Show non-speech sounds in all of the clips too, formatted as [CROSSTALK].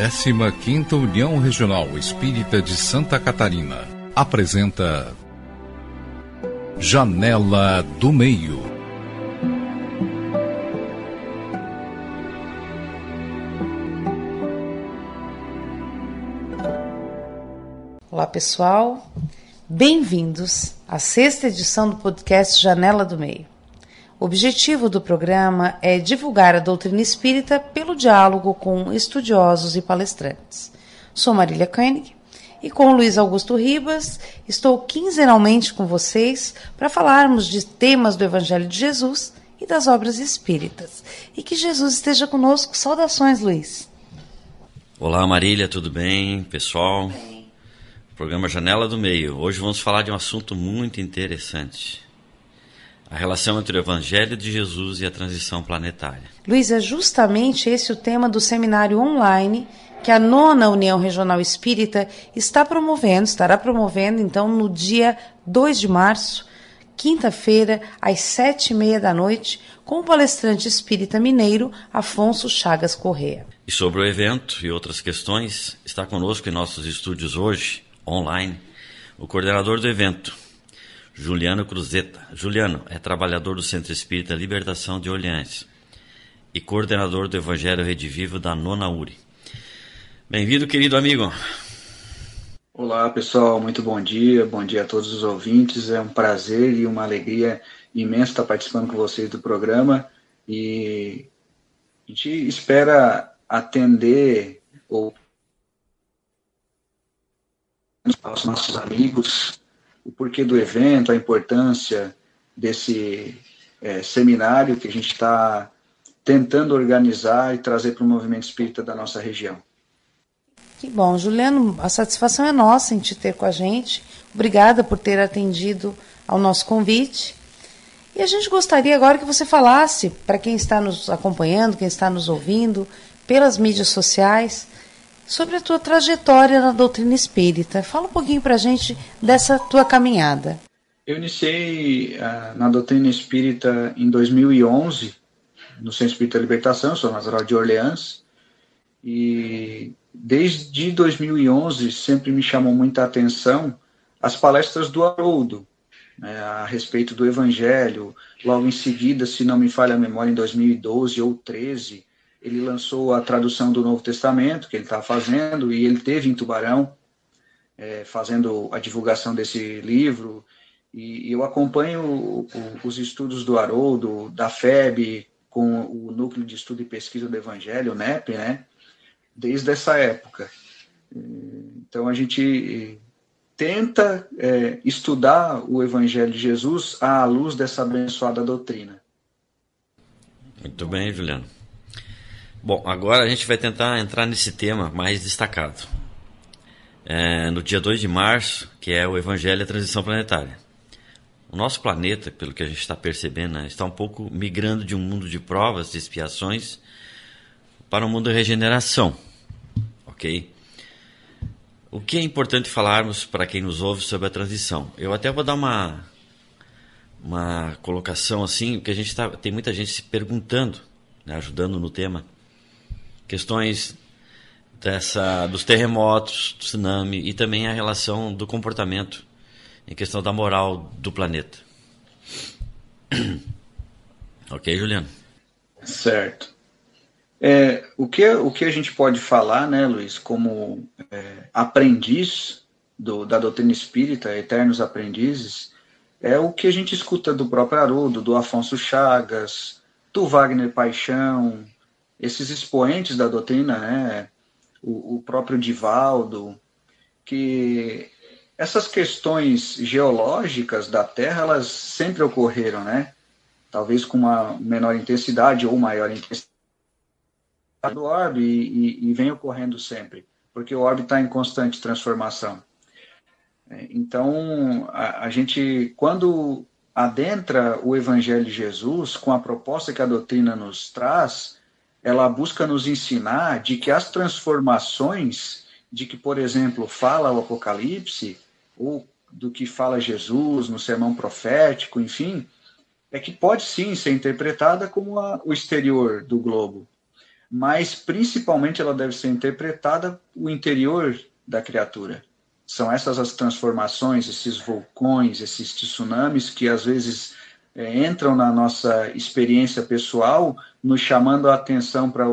15ª União Regional Espírita de Santa Catarina apresenta Janela do Meio. Olá, pessoal. Bem-vindos à sexta edição do podcast Janela do Meio. O objetivo do programa é divulgar a doutrina espírita pelo diálogo com estudiosos e palestrantes. Sou Marília Koenig e com Luiz Augusto Ribas estou quinzenalmente com vocês para falarmos de temas do Evangelho de Jesus e das obras espíritas. E que Jesus esteja conosco. Saudações, Luiz. Olá, Marília, tudo bem, pessoal? Bem. Programa Janela do Meio. Hoje vamos falar de um assunto muito interessante a relação entre o Evangelho de Jesus e a transição planetária. Luiz, é justamente esse o tema do seminário online que a nona União Regional Espírita está promovendo, estará promovendo, então, no dia 2 de março, quinta-feira, às sete e meia da noite, com o palestrante espírita mineiro Afonso Chagas Correa. E sobre o evento e outras questões, está conosco em nossos estúdios hoje, online, o coordenador do evento, Juliano Cruzeta. Juliano é trabalhador do Centro Espírita Libertação de Orleans e coordenador do Evangelho Redivivo da Nona URI. Bem-vindo, querido amigo. Olá, pessoal, muito bom dia. Bom dia a todos os ouvintes. É um prazer e uma alegria imensa estar participando com vocês do programa e a gente espera atender ou aos nossos amigos o porquê do evento, a importância desse é, seminário que a gente está tentando organizar e trazer para o movimento espírita da nossa região. Que bom, Juliano, a satisfação é nossa em te ter com a gente. Obrigada por ter atendido ao nosso convite. E a gente gostaria agora que você falasse para quem está nos acompanhando, quem está nos ouvindo, pelas mídias sociais, sobre a tua trajetória na doutrina espírita. Fala um pouquinho para a gente dessa tua caminhada. Eu iniciei uh, na doutrina espírita em 2011, no Centro Espírita Libertação, sou natural de Orleans, e desde 2011 sempre me chamou muita atenção as palestras do Haroldo, né, a respeito do Evangelho. Logo em seguida, se não me falha a memória, em 2012 ou 13, ele lançou a tradução do Novo Testamento, que ele está fazendo, e ele teve em Tubarão, é, fazendo a divulgação desse livro, e, eu acompanho o, o, os estudos do Haroldo, da FEB, com o Núcleo de Estudo e Pesquisa do Evangelho, o NEP, né, desde essa época. Então a gente tenta é, estudar o Evangelho de Jesus à luz dessa abençoada doutrina. Muito bem, Juliano. Bom, agora a gente vai tentar entrar nesse tema mais destacado. É, no dia 2 de março, que é o Evangelho e a Transição Planetária. O nosso planeta, pelo que a gente está percebendo, né, está um pouco migrando de um mundo de provas, de expiações, para um mundo de regeneração. Ok? O que é importante falarmos para quem nos ouve sobre a transição? Eu até vou dar uma, uma colocação assim, porque a gente tá, tem muita gente se perguntando, né, ajudando no tema questões dessa dos terremotos, tsunami e também a relação do comportamento em questão da moral do planeta. [CLEARS THROAT] ok, Juliano? Certo. É, o, que, o que a gente pode falar, né, Luiz, como é, aprendiz do, da doutrina espírita, eternos aprendizes, é o que a gente escuta do próprio Haroldo, do Afonso Chagas, do Wagner Paixão, esses expoentes da doutrina, né, o, o próprio Divaldo, que essas questões geológicas da Terra, elas sempre ocorreram, né? Talvez com uma menor intensidade ou maior intensidade do orbe e, e, e vem ocorrendo sempre, porque o orbe está em constante transformação. É, então, a, a gente, quando adentra o Evangelho de Jesus, com a proposta que a doutrina nos traz, ela busca nos ensinar de que as transformações de que, por exemplo, fala o Apocalipse, ou do que fala Jesus no sermão profético, enfim, é que pode sim ser interpretada como a, o exterior do globo. mas principalmente ela deve ser interpretada o interior da criatura. São essas as transformações, esses vulcões, esses tsunamis que às vezes é, entram na nossa experiência pessoal, nos chamando a atenção para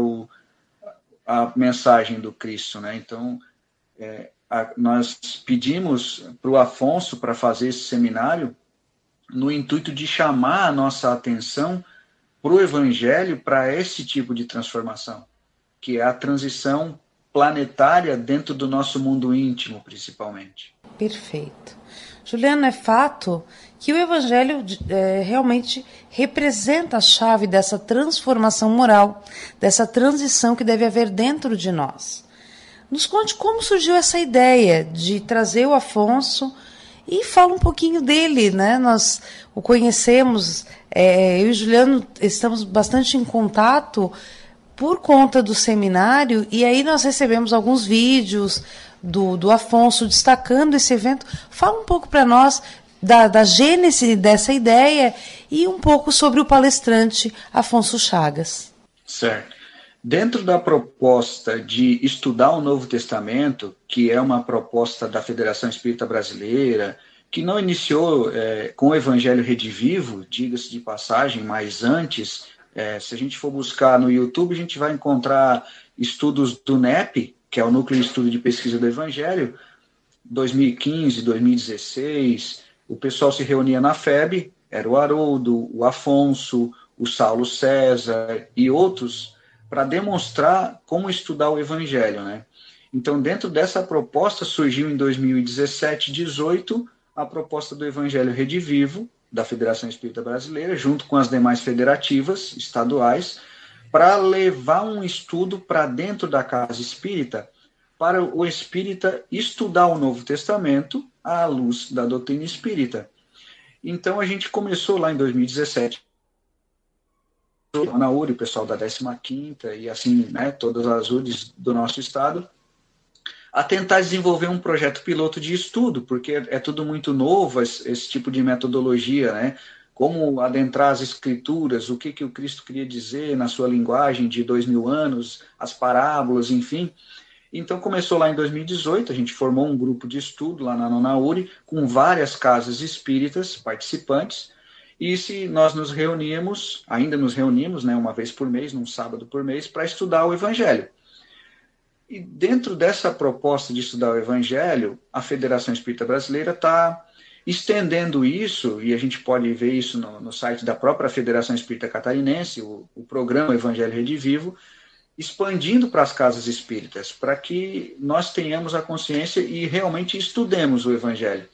a mensagem do Cristo, né? Então, é, a, nós pedimos para o Afonso para fazer esse seminário no intuito de chamar a nossa atenção para o Evangelho para esse tipo de transformação, que é a transição planetária dentro do nosso mundo íntimo, principalmente. Perfeito. Juliano, é fato que o Evangelho é, realmente representa a chave dessa transformação moral, dessa transição que deve haver dentro de nós. Nos conte como surgiu essa ideia de trazer o Afonso e fala um pouquinho dele, né? Nós o conhecemos, é, eu e Juliano estamos bastante em contato por conta do seminário e aí nós recebemos alguns vídeos do, do Afonso destacando esse evento. Fala um pouco para nós da, da gênese dessa ideia e um pouco sobre o palestrante Afonso Chagas. Certo. Dentro da proposta de estudar o Novo Testamento, que é uma proposta da Federação Espírita Brasileira, que não iniciou é, com o Evangelho Redivivo, diga-se de passagem, mas antes, é, se a gente for buscar no YouTube, a gente vai encontrar estudos do NEP, que é o Núcleo de Estudo de Pesquisa do Evangelho, 2015, 2016, o pessoal se reunia na FEB, era o Haroldo, o Afonso, o Saulo César e outros para demonstrar como estudar o Evangelho, né? Então, dentro dessa proposta, surgiu em 2017, 18, a proposta do Evangelho Redivivo, da Federação Espírita Brasileira, junto com as demais federativas estaduais, para levar um estudo para dentro da casa espírita, para o espírita estudar o Novo Testamento à luz da doutrina espírita. Então, a gente começou lá em 2017 na URI, o pessoal da 15ª e assim, né, todas as URIs do nosso estado, a tentar desenvolver um projeto piloto de estudo, porque é tudo muito novo, esse, esse tipo de metodologia, né, como adentrar as escrituras, o que, que o Cristo queria dizer na sua linguagem de dois mil anos, as parábolas, enfim. Então começou lá em 2018, a gente formou um grupo de estudo lá na Nona URI, com várias casas espíritas participantes, e se nós nos reuníamos, ainda nos reunimos, né, uma vez por mês, num sábado por mês, para estudar o Evangelho. E dentro dessa proposta de estudar o Evangelho, a Federação Espírita Brasileira está estendendo isso, e a gente pode ver isso no, no site da própria Federação Espírita Catarinense, o, o programa Evangelho Redivivo, expandindo para as casas espíritas, para que nós tenhamos a consciência e realmente estudemos o Evangelho.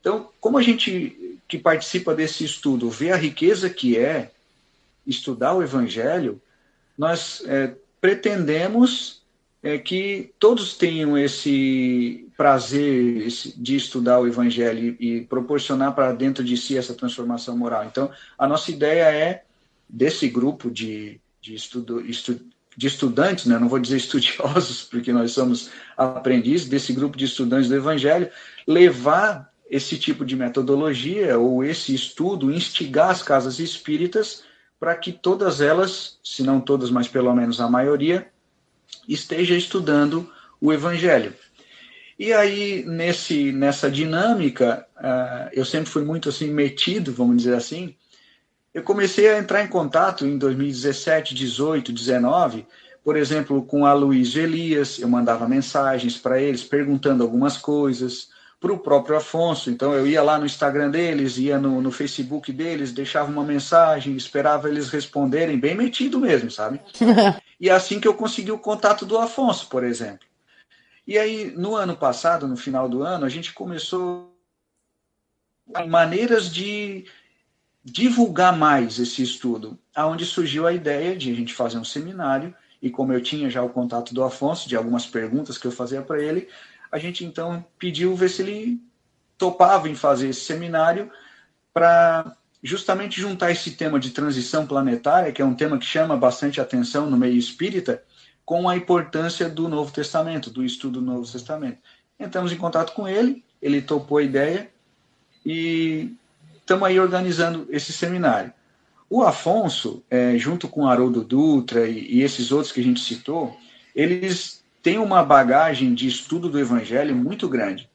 Então, como a gente que participa desse estudo vê a riqueza que é estudar o Evangelho, nós é, pretendemos é, que todos tenham esse prazer de estudar o Evangelho e, e proporcionar para dentro de si essa transformação moral. Então, a nossa ideia é, desse grupo de, de, estudo, estu, de estudantes, né, não vou dizer [LAUGHS] estudiosos, porque nós somos aprendizes, desse grupo de estudantes do Evangelho, levar esse tipo de metodologia ou esse estudo instigar as casas espíritas para que todas elas, se não todas, mas pelo menos a maioria, esteja estudando o Evangelho. E aí, nesse, nessa dinâmica, uh, eu sempre fui muito assim metido, vamos dizer assim, eu comecei a entrar em contato em 2017, 18, 19, por exemplo, com a Luiz Elias, eu mandava mensagens para eles perguntando algumas coisas, para o próprio Afonso. Então eu ia lá no Instagram deles, ia no, no, Facebook deles, deixava uma mensagem, esperava eles responderem, bem metido mesmo, sabe? [LAUGHS] e é assim que eu consegui o contato do Afonso, por exemplo. E aí, no ano passado, no final do ano, a gente começou maneiras de divulgar mais esse estudo, aonde surgiu a ideia de a gente fazer um seminário, e como eu tinha já o contato do Afonso, de algumas perguntas que eu fazia para ele, a gente então pediu ver se ele topava em fazer esse seminário para justamente juntar esse tema de transição planetária, que é um tema que chama bastante atenção no meio espírita, com a importância do Novo Testamento, do estudo do Novo Testamento. Entramos em contato com ele, ele topou a ideia e estamos aí organizando esse seminário. o Afonso, é, junto com Haroldo Dutra e, e esses outros que a gente citou, eles têm uma bagagem de estudo do Evangelho muito grande.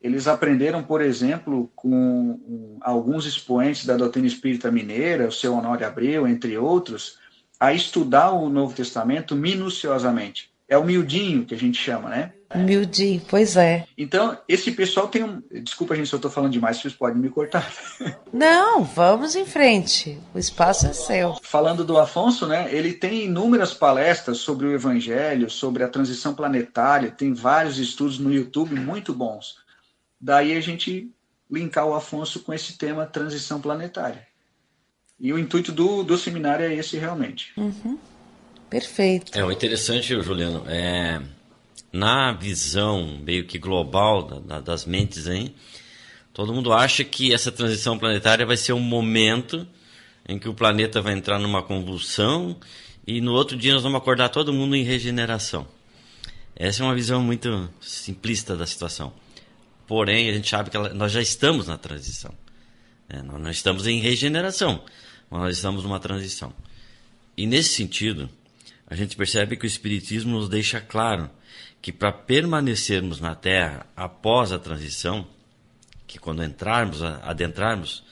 Eles aprenderam, por exemplo, com alguns expoentes da doutrina espírita mineira, o seu Honório Abreu, entre outros, a estudar o Novo Testamento minuciosamente. É o miudinho que a gente chama, né? Miudinho, pois é. Então, esse pessoal tem um. Desculpa, gente, se eu estou falando demais, vocês podem me cortar. [LAUGHS] Não, vamos em frente. O espaço é seu. Falando do Afonso, né? Ele tem inúmeras palestras sobre o Evangelho, sobre a transição planetária, tem vários estudos no YouTube muito bons. Daí a gente linkar o Afonso com esse tema transição planetária. E o intuito do, do seminário é esse realmente. Uhum. Perfeito. É, o interessante, Juliano, é na visão meio que global da, da, das mentes aí, todo mundo acha que essa transição planetária vai ser um momento em que o planeta vai entrar numa convulsão e no outro dia nós vamos acordar todo mundo em regeneração. Essa é uma visão muito simplista da situação. Porém, a gente sabe que ela, nós já estamos na transição. É, nós não estamos em regeneração, mas nós estamos numa transição. E nesse sentido, a gente percebe que o Espiritismo nos deixa claro que para permanecermos na Terra após a transição, que quando entrarmos, adentrarmos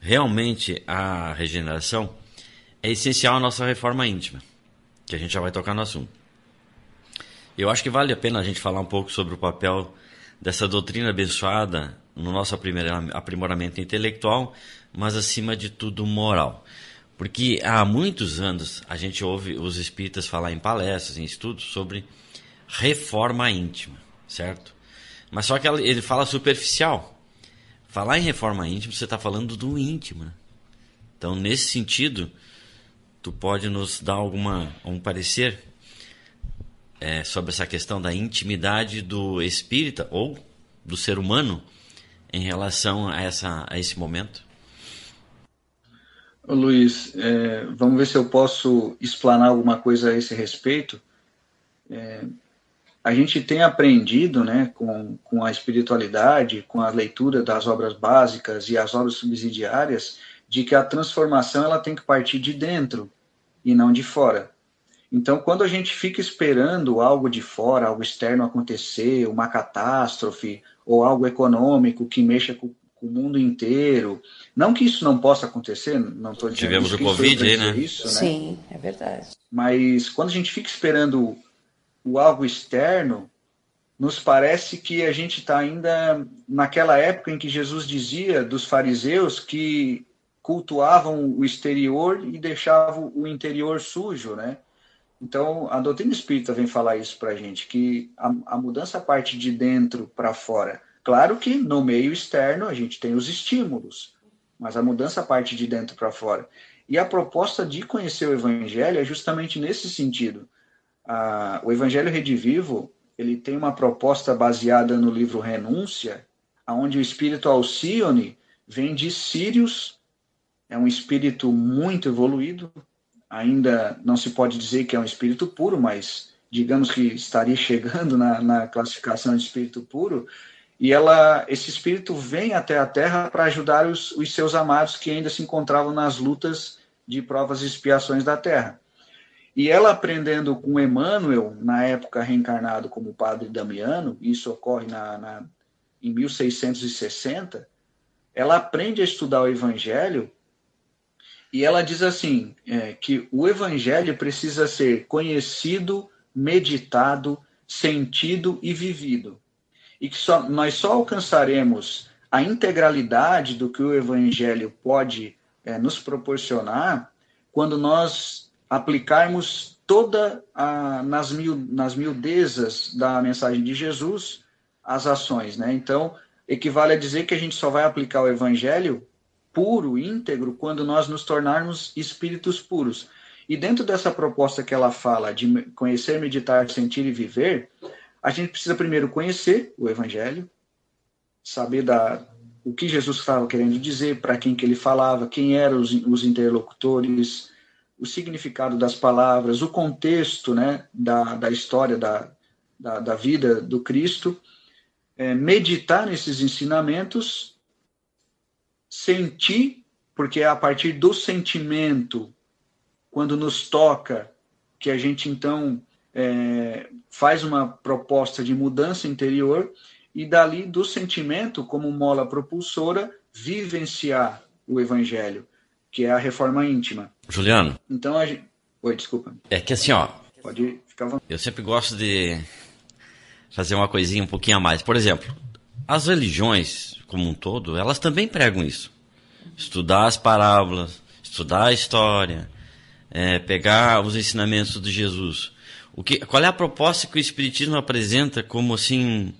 realmente a regeneração, é essencial a nossa reforma íntima, que a gente já vai tocar no assunto. Eu acho que vale a pena a gente falar um pouco sobre o papel dessa doutrina abençoada no nosso aprimoramento intelectual, mas acima de tudo moral. Porque há muitos anos a gente ouve os espíritas falar em palestras, em estudos sobre reforma íntima, certo? Mas só que ele fala superficial. Falar em reforma íntima, você está falando do íntimo. Né? Então, nesse sentido, tu pode nos dar alguma um parecer é, sobre essa questão da intimidade do espírita ou do ser humano em relação a, essa, a esse momento? Luiz, é, vamos ver se eu posso explanar alguma coisa a esse respeito. É, a gente tem aprendido né, com, com a espiritualidade, com a leitura das obras básicas e as obras subsidiárias, de que a transformação ela tem que partir de dentro e não de fora. Então, quando a gente fica esperando algo de fora, algo externo acontecer, uma catástrofe ou algo econômico que mexa com, com o mundo inteiro, não que isso não possa acontecer, não estou dizendo Tivemos isso, o Covid aí, né? Isso, né? Sim, é verdade. Mas quando a gente fica esperando o algo externo, nos parece que a gente está ainda naquela época em que Jesus dizia dos fariseus que cultuavam o exterior e deixavam o interior sujo, né? Então, a doutrina espírita vem falar isso para a gente, que a, a mudança parte de dentro para fora. Claro que no meio externo a gente tem os estímulos, mas a mudança parte de dentro para fora. E a proposta de conhecer o Evangelho é justamente nesse sentido. A, o Evangelho Redivivo ele tem uma proposta baseada no livro Renúncia, onde o espírito Alcione vem de Sírios, é um espírito muito evoluído, ainda não se pode dizer que é um espírito puro, mas digamos que estaria chegando na, na classificação de espírito puro, e ela, esse espírito vem até a Terra para ajudar os, os seus amados que ainda se encontravam nas lutas de provas e expiações da Terra. E ela aprendendo com Emmanuel, na época reencarnado como padre Damiano, isso ocorre na, na, em 1660, ela aprende a estudar o Evangelho e ela diz assim: é, que o evangelho precisa ser conhecido, meditado, sentido e vivido. E que só, nós só alcançaremos a integralidade do que o evangelho pode é, nos proporcionar quando nós aplicarmos toda a, nas, mil, nas miudezas da mensagem de Jesus as ações, né? Então, equivale a dizer que a gente só vai aplicar o evangelho puro, íntegro, quando nós nos tornarmos espíritos puros. E dentro dessa proposta que ela fala de conhecer, meditar, sentir e viver, a gente precisa primeiro conhecer o Evangelho, saber da, o que Jesus estava querendo dizer, para quem que ele falava, quem eram os, os interlocutores, o significado das palavras, o contexto né, da, da história da, da, da vida do Cristo, é, meditar nesses ensinamentos sentir porque é a partir do sentimento, quando nos toca, que a gente então é, faz uma proposta de mudança interior e dali do sentimento, como mola propulsora, vivenciar o evangelho, que é a reforma íntima. Juliano. Então a gente... Oi, desculpa. É que assim, ó. Pode ficar Eu sempre gosto de fazer uma coisinha um pouquinho a mais. Por exemplo, as religiões, como um todo, elas também pregam isso. Estudar as parábolas, estudar a história, é, pegar os ensinamentos de Jesus. O que, qual é a proposta que o Espiritismo apresenta como assim,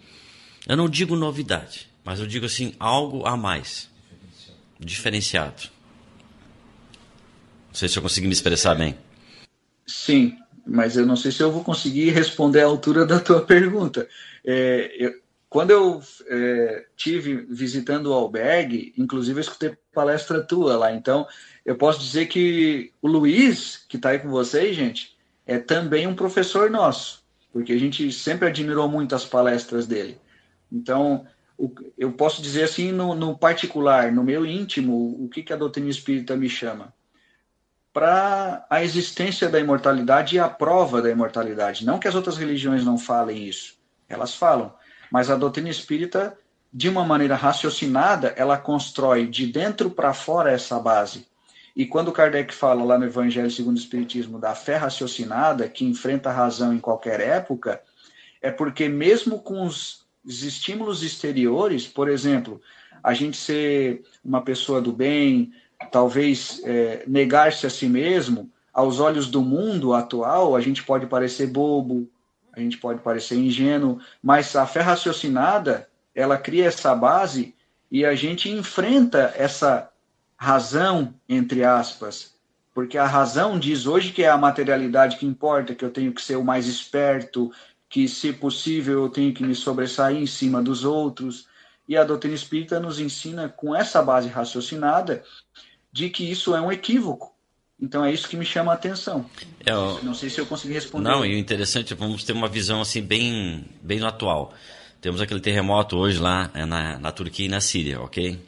eu não digo novidade, mas eu digo assim, algo a mais, diferenciado. Não sei se eu consegui me expressar bem. Sim, mas eu não sei se eu vou conseguir responder à altura da tua [LAUGHS] pergunta. É, eu, quando eu é, tive visitando o albergue, inclusive eu escutei palestra tua lá, então eu posso dizer que o Luiz, que está aí com vocês, gente, é também um professor nosso, porque a gente sempre admirou muito as palestras dele. Então, o, eu posso dizer assim, no, no, particular, no meu íntimo, o que, que a doutrina espírita me chama? Para a existência da imortalidade e a prova da imortalidade. Não que as outras religiões não falem isso, elas falam, mas a doutrina espírita, de uma maneira raciocinada, ela constrói de dentro para fora essa base. E quando Kardec fala lá no Evangelho segundo o Espiritismo da fé raciocinada, que enfrenta a razão em qualquer época, é porque mesmo com os, os estímulos exteriores, por exemplo, a gente ser uma pessoa do bem, talvez é, negar-se a si mesmo, aos olhos do mundo atual, a gente pode parecer bobo, a gente pode parecer ingênuo, mas a fé raciocinada, ela cria essa base e a gente enfrenta essa razão, entre aspas, porque a razão diz hoje que é a materialidade que importa, que eu tenho que ser o mais esperto, que, se possível, eu tenho que me sobressair em cima dos outros. E a doutrina espírita nos ensina, com essa base raciocinada, de que isso é um equívoco. Então é isso que me chama a atenção. É, Não sei se eu consegui responder. Não, e o interessante, vamos ter uma visão assim bem, bem no atual. Temos aquele terremoto hoje lá é, na, na Turquia e na Síria, ok?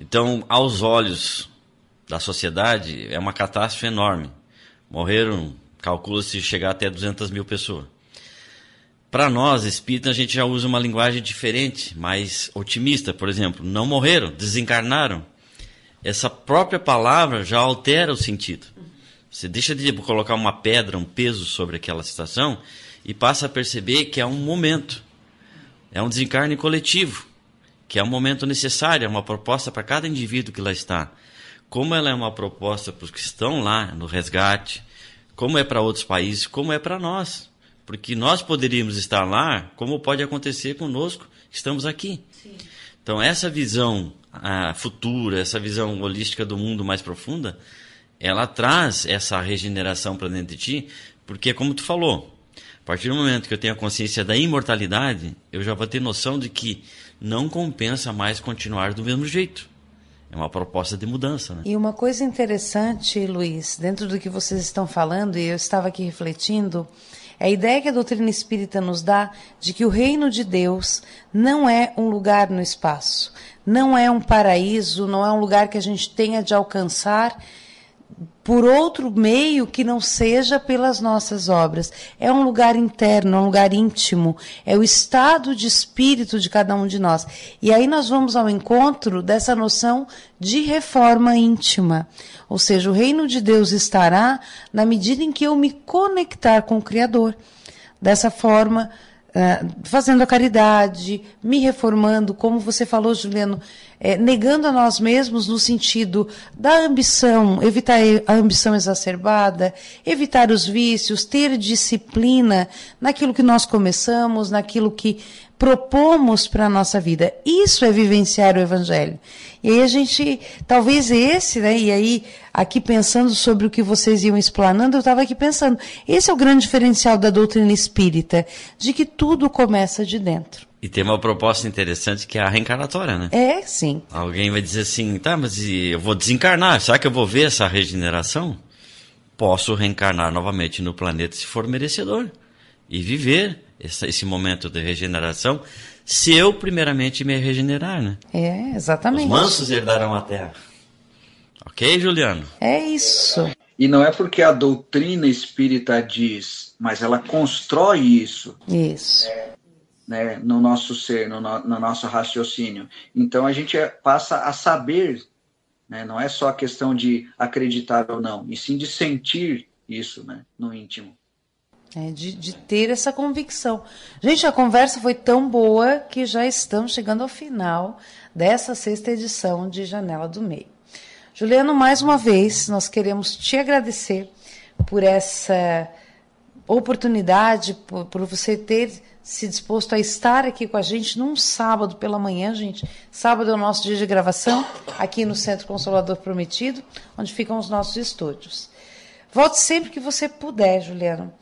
Então, aos olhos da sociedade, é uma catástrofe enorme. Morreram, calcula-se chegar até 200 mil pessoas. Para nós, espíritas, a gente já usa uma linguagem diferente, mais otimista. Por exemplo, não morreram, desencarnaram. Essa própria palavra já altera o sentido. Você deixa de colocar uma pedra, um peso sobre aquela situação e passa a perceber que é um momento. É um desencarne coletivo que é um momento necessário, é uma proposta para cada indivíduo que lá está. Como ela é uma proposta para os que estão lá no resgate, como é para outros países, como é para nós. Porque nós poderíamos estar lá, como pode acontecer conosco, estamos aqui. Sim. Então, essa visão a, futura, essa visão holística do mundo mais profunda, ela traz essa regeneração para dentro de ti, porque, como tu falou, a partir do momento que eu tenho a consciência da imortalidade, eu já vou ter noção de que não compensa mais continuar do mesmo jeito. É uma proposta de mudança. Né? E uma coisa interessante, Luiz, dentro do que vocês estão falando, e eu estava aqui refletindo, a ideia que a doutrina espírita nos dá de que o reino de Deus não é um lugar no espaço, não é um paraíso, não é um lugar que a gente tenha de alcançar por outro meio que não seja pelas nossas obras. É um lugar interno, é um lugar íntimo, é o estado de espírito de cada um de nós. E aí nós vamos ao encontro dessa noção de reforma íntima. Ou seja, o reino de Deus estará na medida em que eu me conectar com o Criador. Dessa forma, eh, fazendo a caridade, me reformando, como você falou, Juliano, é, negando a nós mesmos no sentido da ambição, evitar a ambição exacerbada, evitar os vícios, ter disciplina naquilo que nós começamos, naquilo que propomos para a nossa vida. Isso é vivenciar o Evangelho. E aí a gente, talvez esse, né? E aí, aqui pensando sobre o que vocês iam explanando, eu estava aqui pensando, esse é o grande diferencial da doutrina espírita, de que tudo começa de dentro. E tem uma proposta interessante que é a reencarnatória, né? É, sim. Alguém vai dizer assim, tá, mas eu vou desencarnar, será que eu vou ver essa regeneração? Posso reencarnar novamente no planeta se for merecedor e viver esse momento de regeneração, se eu primeiramente me regenerar, né? É, exatamente. Os mansos herdarão a terra. Ok, Juliano? É isso. E não é porque a doutrina espírita diz, mas ela constrói isso. Isso. Né, no nosso ser, no, no nosso raciocínio. Então a gente é, passa a saber, né, não é só a questão de acreditar ou não, e sim de sentir isso né, no íntimo. É, de, de, ter essa convicção. Gente, a conversa foi tão boa que já estamos chegando ao final dessa sexta edição de Janela do Meio. Juliano, mais uma vez, nós queremos te agradecer por essa oportunidade, por, por você ter se disposto a estar aqui com a gente num sábado pela manhã, gente. Sábado é o nosso dia de gravação, aqui no Centro Consolador Prometido, onde ficam os nossos estúdios. Volte sempre que você puder, Juliano.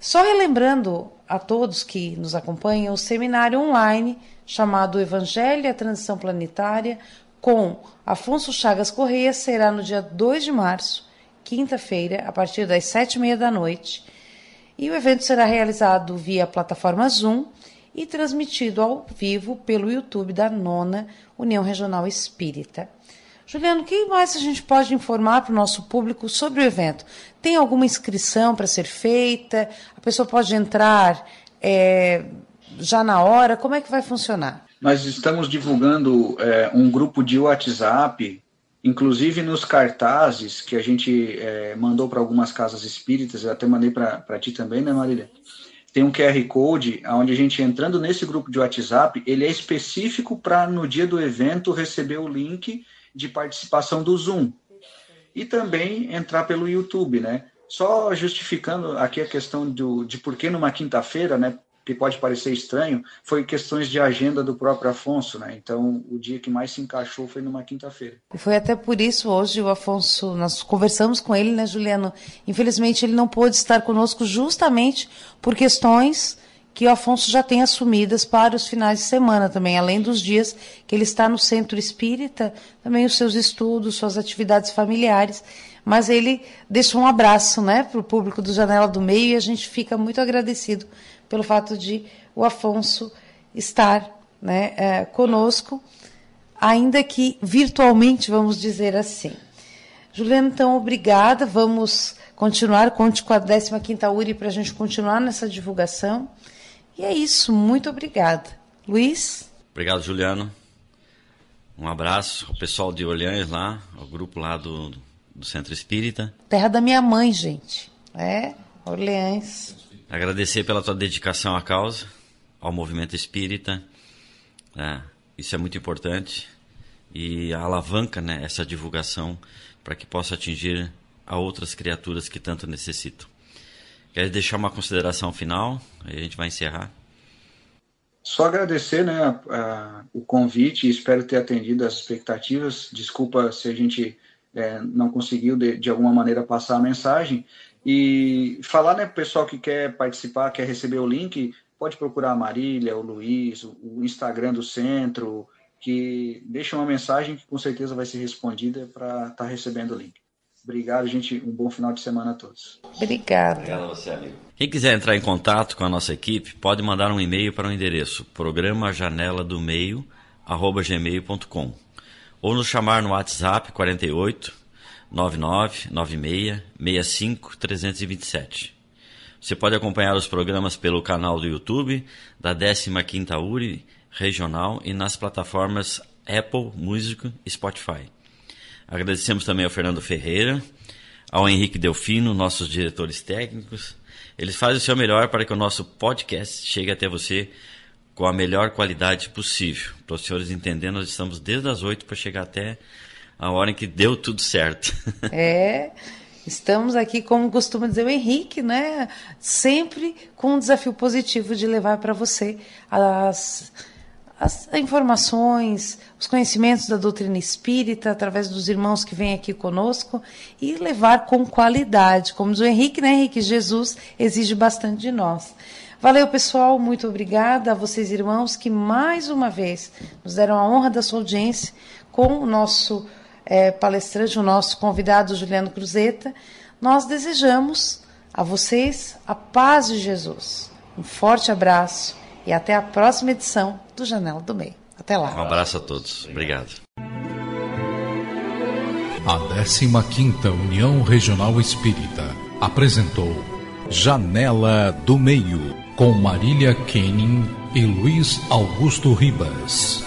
Só relembrando a todos que nos acompanham, o seminário online chamado Evangelho e a Transição Planetária, com Afonso Chagas Correia, será no dia 2 de março, quinta-feira, a partir das sete e meia da noite. E o evento será realizado via plataforma Zoom e transmitido ao vivo pelo YouTube da Nona União Regional Espírita. Juliano, o que mais a gente pode informar para o nosso público sobre o evento? Tem alguma inscrição para ser feita? A pessoa pode entrar é, já na hora? Como é que vai funcionar? Nós estamos divulgando é, um grupo de WhatsApp, inclusive nos cartazes que a gente é, mandou para algumas casas espíritas, eu até mandei para ti também, né, Marília? Tem um QR Code, onde a gente entrando nesse grupo de WhatsApp, ele é específico para no dia do evento receber o link de participação do Zoom. E também entrar pelo YouTube, né? Só justificando aqui a questão do, de por que numa quinta-feira, né? Que pode parecer estranho, foi questões de agenda do próprio Afonso, né? Então, o dia que mais se encaixou foi numa quinta-feira. E foi até por isso hoje o Afonso, nós conversamos com ele, né, Juliano? Infelizmente ele não pôde estar conosco justamente por questões que o Afonso já tem assumidas para os finais de semana também, além dos dias que ele está no centro espírita, também os seus estudos, suas atividades familiares. Mas ele deixou um abraço né, para o público do Janela do Meio e a gente fica muito agradecido pelo fato de o Afonso estar né, é, conosco, ainda que virtualmente, vamos dizer assim. Juliana, então, obrigada. Vamos continuar, conte com a 15ª URI para a gente continuar nessa divulgação. E é isso, muito obrigada. Luiz? Obrigado, Juliano. Um abraço ao pessoal de Orleans lá, ao grupo lá do, do Centro Espírita. Terra da minha mãe, gente. É, Orleans. Agradecer pela tua dedicação à causa, ao movimento espírita. É, isso é muito importante. E alavanca né, essa divulgação para que possa atingir a outras criaturas que tanto necessitam. Quer deixar uma consideração final? Aí a gente vai encerrar. Só agradecer né, a, a, o convite e espero ter atendido as expectativas. Desculpa se a gente é, não conseguiu, de, de, alguma maneira, passar a mensagem. E falar né, pessoal que quer participar, quer receber o link, pode procurar a Marília, o Luiz, o, o Instagram do centro, que deixa uma mensagem que com certeza vai ser respondida para estar tá recebendo o link. Obrigado, gente. Um bom final de semana a todos. Obrigado. Obrigado a você, amigo. Quem quiser entrar em contato com a nossa equipe, pode mandar um e-mail para o endereço programa janela do meio gmail.com ou nos chamar no WhatsApp 48 99 96 65 327. Você pode acompanhar os programas pelo canal do YouTube da 15ª URI Regional e nas plataformas Apple Music e Spotify. Agradecemos também ao Fernando Ferreira, ao Henrique Delfino, nossos diretores técnicos. Eles fazem o seu melhor para que o nosso podcast chegue até você com a melhor qualidade possível. Para os senhores entenderem, nós estamos desde as oito para chegar até a hora em que deu tudo certo. [LAUGHS] É, estamos aqui, como costuma dizer o Henrique, né? Sempre com um desafio positivo de levar para você as as informações, os conhecimentos da doutrina espírita através dos irmãos que vêm aqui conosco e levar com qualidade. Como diz o Henrique, né, Henrique? Jesus exige bastante de nós. Valeu, pessoal. Muito obrigada a vocês, irmãos, que mais uma vez nos deram a honra da sua audiência com o nosso é, palestrante, o nosso convidado Juliano Cruzeta. Nós desejamos a vocês a paz de Jesus. Um forte abraço e até a próxima edição do Janela do Meio. Até lá. Um abraço a todos. Obrigado. A 15ª União Regional Espírita apresentou Janela do Meio, com Marília Kenning e Luiz Augusto Ribas.